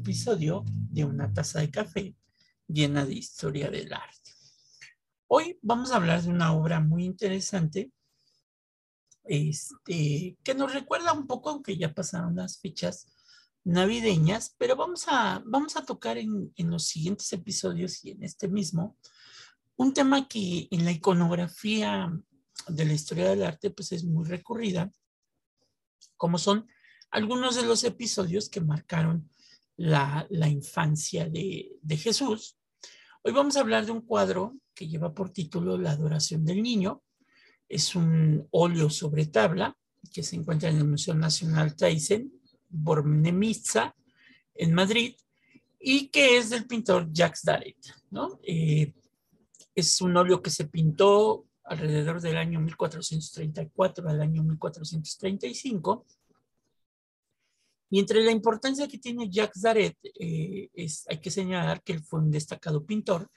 episodio de Una taza de café llena de historia del arte. Hoy vamos a hablar de una obra muy interesante este, que nos recuerda un poco, aunque ya pasaron las fechas navideñas, pero vamos a, vamos a tocar en, en los siguientes episodios y en este mismo un tema que en la iconografía de la historia del arte pues es muy recurrida, como son algunos de los episodios que marcaron la, infancia de, Jesús. Hoy vamos a hablar de un cuadro que lleva por título La adoración del niño. Es un óleo sobre tabla que se encuentra en el Museo Nacional Thyssen, Bornemisza, en Madrid, y que es del pintor Jacques Daret. Eh, es un óleo que se pintó alrededor del año 1434 al año 1435 y entre la importancia que tiene Jacques Daret, eh, es, hay que señalar que él fue un destacado pintor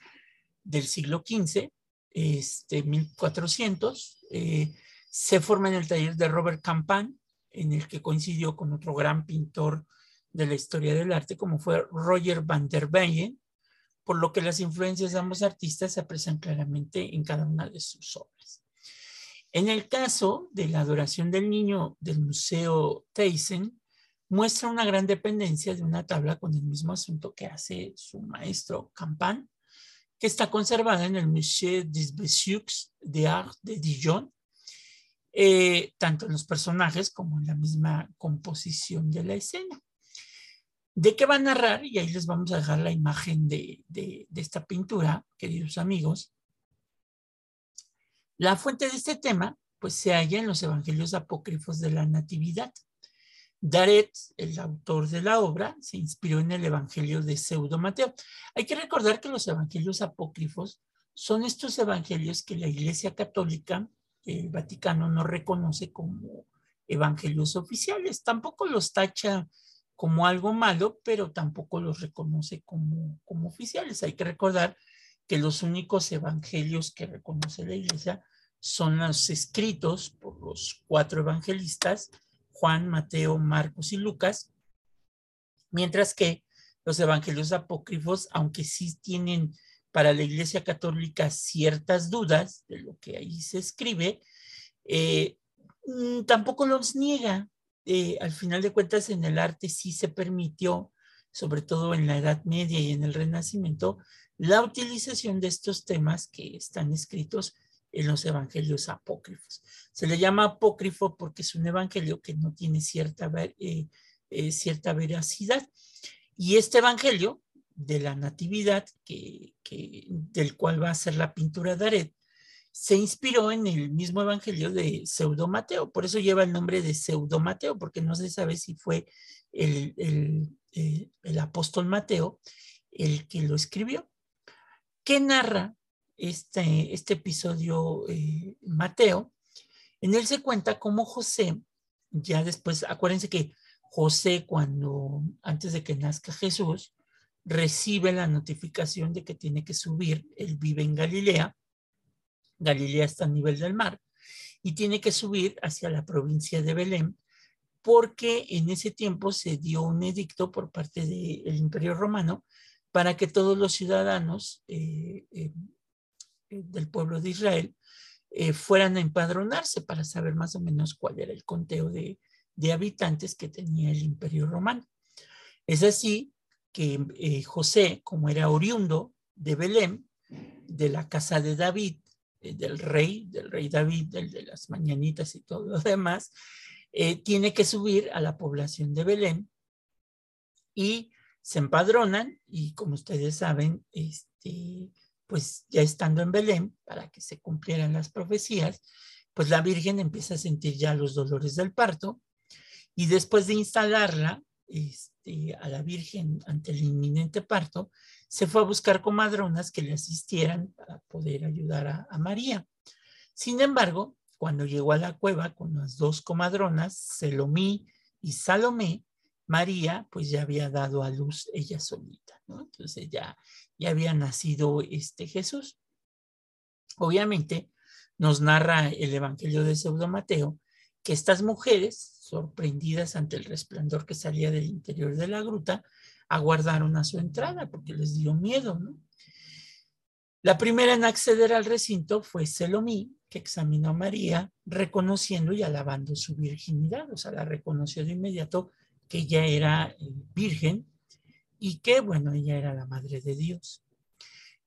del siglo XV, este, 1400. Eh, se forma en el taller de Robert Campan, en el que coincidió con otro gran pintor de la historia del arte, como fue Roger van der Weyen, por lo que las influencias de ambos artistas se aprecian claramente en cada una de sus obras. En el caso de la adoración del niño del Museo Thyssen, muestra una gran dependencia de una tabla con el mismo asunto que hace su maestro Campan, que está conservada en el Musée des Beaux d'Art de Dijon, eh, tanto en los personajes como en la misma composición de la escena. ¿De qué va a narrar? Y ahí les vamos a dejar la imagen de, de esta pintura, queridos amigos. La fuente de este tema, pues se halla en los evangelios apócrifos de la Natividad. Daret, el autor de la obra, se inspiró en el Evangelio de Pseudo Mateo. Hay que recordar que los evangelios apócrifos son estos evangelios que la Iglesia Católica, el Vaticano, no reconoce como evangelios oficiales. Tampoco los tacha como algo malo, pero tampoco los reconoce como, como oficiales. Hay que recordar que los únicos evangelios que reconoce la Iglesia son los escritos por los cuatro evangelistas Juan, Mateo, Marcos y Lucas, mientras que los evangelios apócrifos, aunque sí tienen para la Iglesia Católica ciertas dudas de lo que ahí se escribe, eh, mm, tampoco los niega. Eh, al final de cuentas, en el arte sí se permitió, sobre todo en la Edad Media y en el Renacimiento, la utilización de estos temas que están escritos en los evangelios apócrifos. Se le llama apócrifo porque es un evangelio que no tiene cierta, eh, eh, cierta veracidad. Y este evangelio de la natividad, que, del cual va a ser la pintura de Aret, se inspiró en el mismo evangelio de Pseudo Mateo. Por eso lleva el nombre de Pseudo Mateo, porque no se sabe si fue el, el, eh, el apóstol Mateo el que lo escribió. ¿Qué narra este, este episodio eh, Mateo, en él se cuenta cómo José, ya después, acuérdense que José cuando, antes de que nazca Jesús, recibe la notificación de que tiene que subir, él vive en Galilea, Galilea está a nivel del mar, y tiene que subir hacia la provincia de Belén, porque en ese tiempo se dio un edicto por parte del Imperio Romano para que todos los ciudadanos eh, eh, del pueblo de Israel eh, fueran a empadronarse para saber más o menos cuál era el conteo de, habitantes que tenía el imperio romano. Es así que eh, José, como era oriundo de Belén, de la casa de David, del rey, del rey David, del de las mañanitas y todo lo demás, tiene que subir a la población de Belén y se empadronan y como ustedes saben, este, pues ya estando en Belén, para que se cumplieran las profecías, pues la Virgen empieza a sentir ya los dolores del parto y después de instalarla este, a la Virgen ante el inminente parto, se fue a buscar comadronas que le asistieran para poder ayudar a, a María. Sin embargo, cuando llegó a la cueva con las dos comadronas, Selomí y Salomé, María pues ya había dado a luz ella solita, ¿no? Entonces ya, ya había nacido este Jesús. Obviamente nos narra el Evangelio de Pseudo Mateo que estas mujeres, sorprendidas ante el resplandor que salía del interior de la gruta, aguardaron a su entrada porque les dio miedo, ¿no? La primera en acceder al recinto fue Selomí, que examinó a María, reconociendo y alabando su virginidad, o sea, la reconoció de inmediato que ella era eh, virgen y que, bueno, ella era la madre de Dios.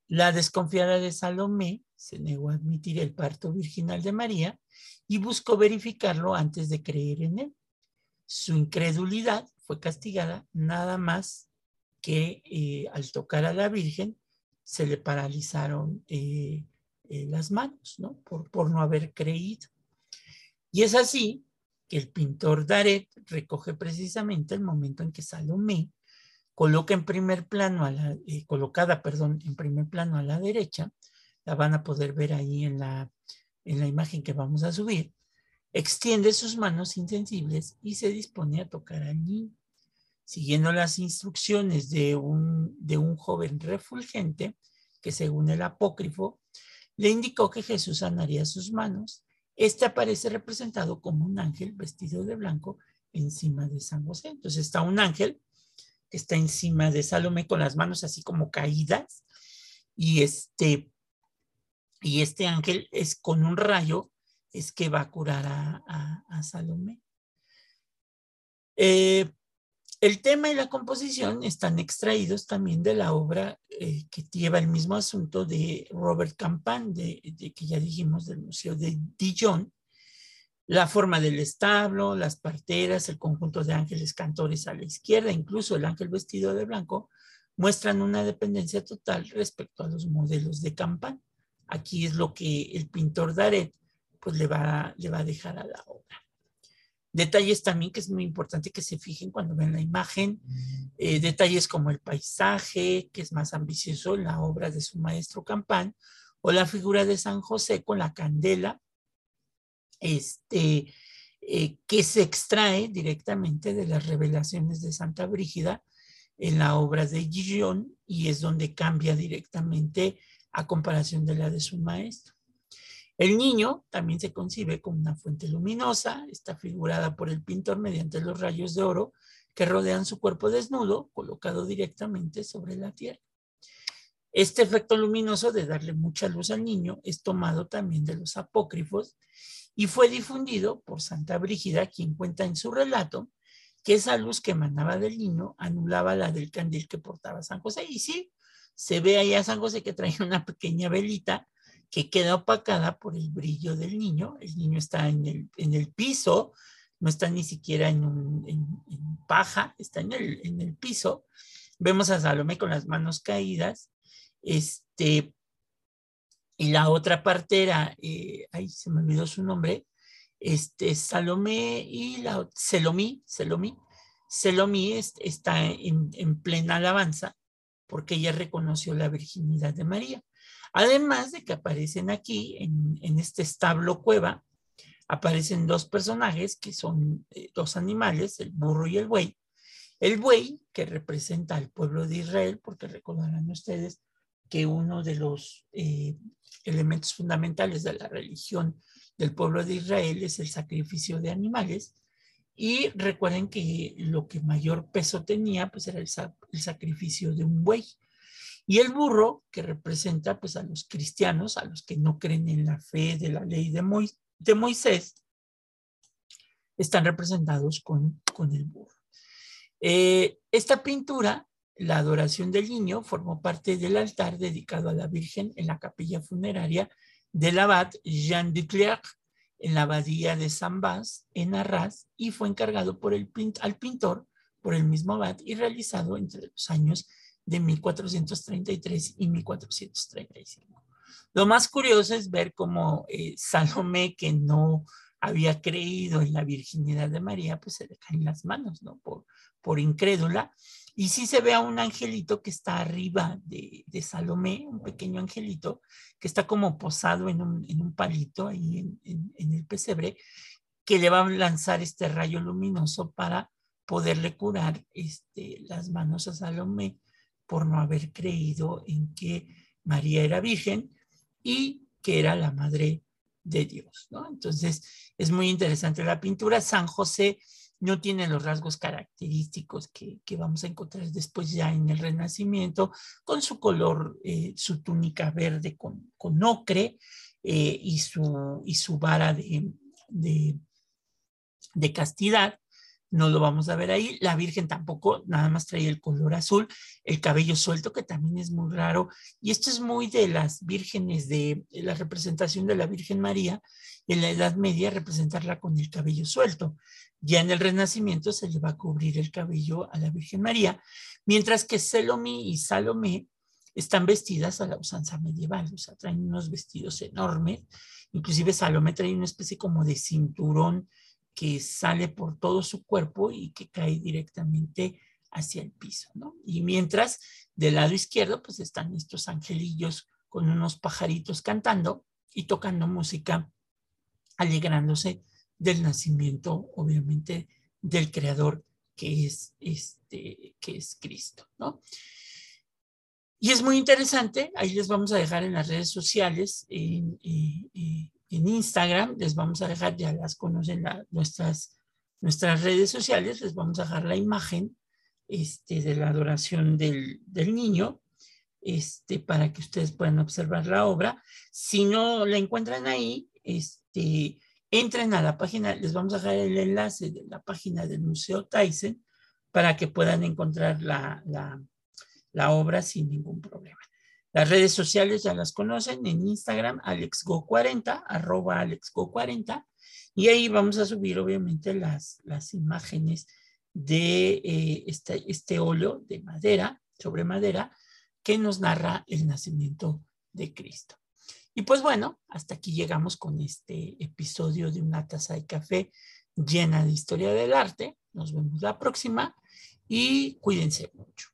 La desconfiada de Salomé se negó a admitir el parto virginal de María y buscó verificarlo antes de creer en él. Su incredulidad fue castigada nada más que eh, al tocar a la Virgen se le paralizaron eh, las manos, ¿no? Por, por no haber creído. Y es así que el pintor Daret recoge precisamente el momento en que Salomé coloca en primer plano, a la, eh, colocada, perdón, en primer plano a la derecha, la van a poder ver ahí en la, en la imagen que vamos a subir, extiende sus manos insensibles y se dispone a tocar al niño siguiendo las instrucciones de un, de un joven refulgente que según el apócrifo le indicó que Jesús sanaría sus manos. Este aparece representado como un ángel vestido de blanco encima de San José. Entonces está un ángel que está encima de Salomé con las manos así como caídas y este, y este ángel es con un rayo es que va a curar a, a, Salomé. Eh, el tema y la composición están extraídos también de la obra eh, que lleva el mismo asunto de Robert Campan, de, que ya dijimos del Museo de Dijon. La forma del establo, las parteras, el conjunto de ángeles cantores a la izquierda, incluso el ángel vestido de blanco, muestran una dependencia total respecto a los modelos de Campan. Aquí es lo que el pintor Daret pues le va, le va a dejar a la obra. Detalles también que es muy importante que se fijen cuando ven la imagen, eh, detalles como el paisaje, que es más ambicioso en la obra de su maestro Campán, o la figura de San José con la candela, este, eh, que se extrae directamente de las revelaciones de Santa Brígida en la obra de Gillon y es donde cambia directamente a comparación de la de su maestro. El niño también se concibe como una fuente luminosa, está figurada por el pintor mediante los rayos de oro que rodean su cuerpo desnudo, colocado directamente sobre la tierra. Este efecto luminoso de darle mucha luz al niño es tomado también de los apócrifos y fue difundido por Santa Brígida, quien cuenta en su relato que esa luz que emanaba del niño anulaba la del candil que portaba San José. Y sí, se ve ahí a San José que trae una pequeña velita que queda opacada por el brillo del niño. El niño está en el, en el piso, no está ni siquiera en, un, en, paja, está en el, en el piso. Vemos a Salomé con las manos caídas. Este, y la otra partera, eh, ahí se me olvidó su nombre, este, Salomé y la Selomí, Selomí, Selomí está en, en plena alabanza porque ella reconoció la virginidad de María. Además de que aparecen aquí, en, este establo cueva, aparecen dos personajes que son eh, dos animales, el burro y el buey. El buey, que representa al pueblo de Israel, porque recordarán ustedes que uno de los eh, elementos fundamentales de la religión del pueblo de Israel es el sacrificio de animales. Y recuerden que lo que mayor peso tenía, pues era el sacrificio de un buey. Y el burro, que representa pues a los cristianos, a los que no creen en la fe de la ley de, Moisés, están representados con, con el burro. Eh, esta pintura, la adoración del niño, formó parte del altar dedicado a la Virgen en la capilla funeraria del abad Jean Duclerc en la abadía de San Bas, en Arras, y fue encargado por el, al pintor por el mismo abad y realizado entre los años de 1433 y 1435. Lo más curioso es ver cómo eh, Salomé, que no había creído en la virginidad de María, pues se le caen las manos, ¿no? Por, por incrédula. Y sí se ve a un angelito que está arriba de, de Salomé, un pequeño angelito, que está como posado en un, en un palito ahí en, en, en el pesebre, que le va a lanzar este rayo luminoso para poderle curar este, las manos a Salomé por no haber creído en que María era virgen y que era la madre de Dios. Entonces, es muy interesante la pintura. San José no tiene los rasgos característicos que, vamos a encontrar después ya en el Renacimiento, con su color, eh, su túnica verde con, ocre eh, y, su, vara de castidad no lo vamos a ver ahí. La Virgen tampoco, nada más trae el color azul, el cabello suelto, que también es muy raro. Y esto es muy de las vírgenes, de, la representación de la Virgen María en la Edad Media, representarla con el cabello suelto. Ya en el Renacimiento se le va a cubrir el cabello a la Virgen María, mientras que Salomé y Salomé están vestidas a la usanza medieval, o sea, traen unos vestidos enormes. Inclusive Salomé trae una especie como de cinturón que sale por todo su cuerpo y que cae directamente hacia el piso, ¿no? Y mientras del lado izquierdo, pues están estos angelillos con unos pajaritos cantando y tocando música, alegrándose del nacimiento, obviamente, del creador que es este, que es Cristo, ¿no? Y es muy interesante, ahí les vamos a dejar en las redes sociales, en, eh, eh, en Instagram, les vamos a dejar, ya las conocen nuestras, nuestras redes sociales, les vamos a dejar la imagen este, de la adoración del, del niño, este, para que ustedes puedan observar la obra. Si no la encuentran ahí, este, entren a la página, les vamos a dejar el enlace de la página del Museo Tyson para que puedan encontrar la, la, la obra sin ningún problema. Las redes sociales ya las conocen, en Instagram alexgo40, arroba alexgo40, y ahí vamos a subir obviamente las, las imágenes de eh, este, este óleo de madera, sobre madera, que nos narra el nacimiento de Cristo. Y pues bueno, hasta aquí llegamos con este episodio de una taza de café llena de historia del arte. Nos vemos la próxima y cuídense mucho.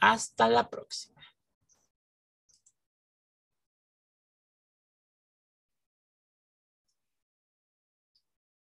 Hasta la próxima.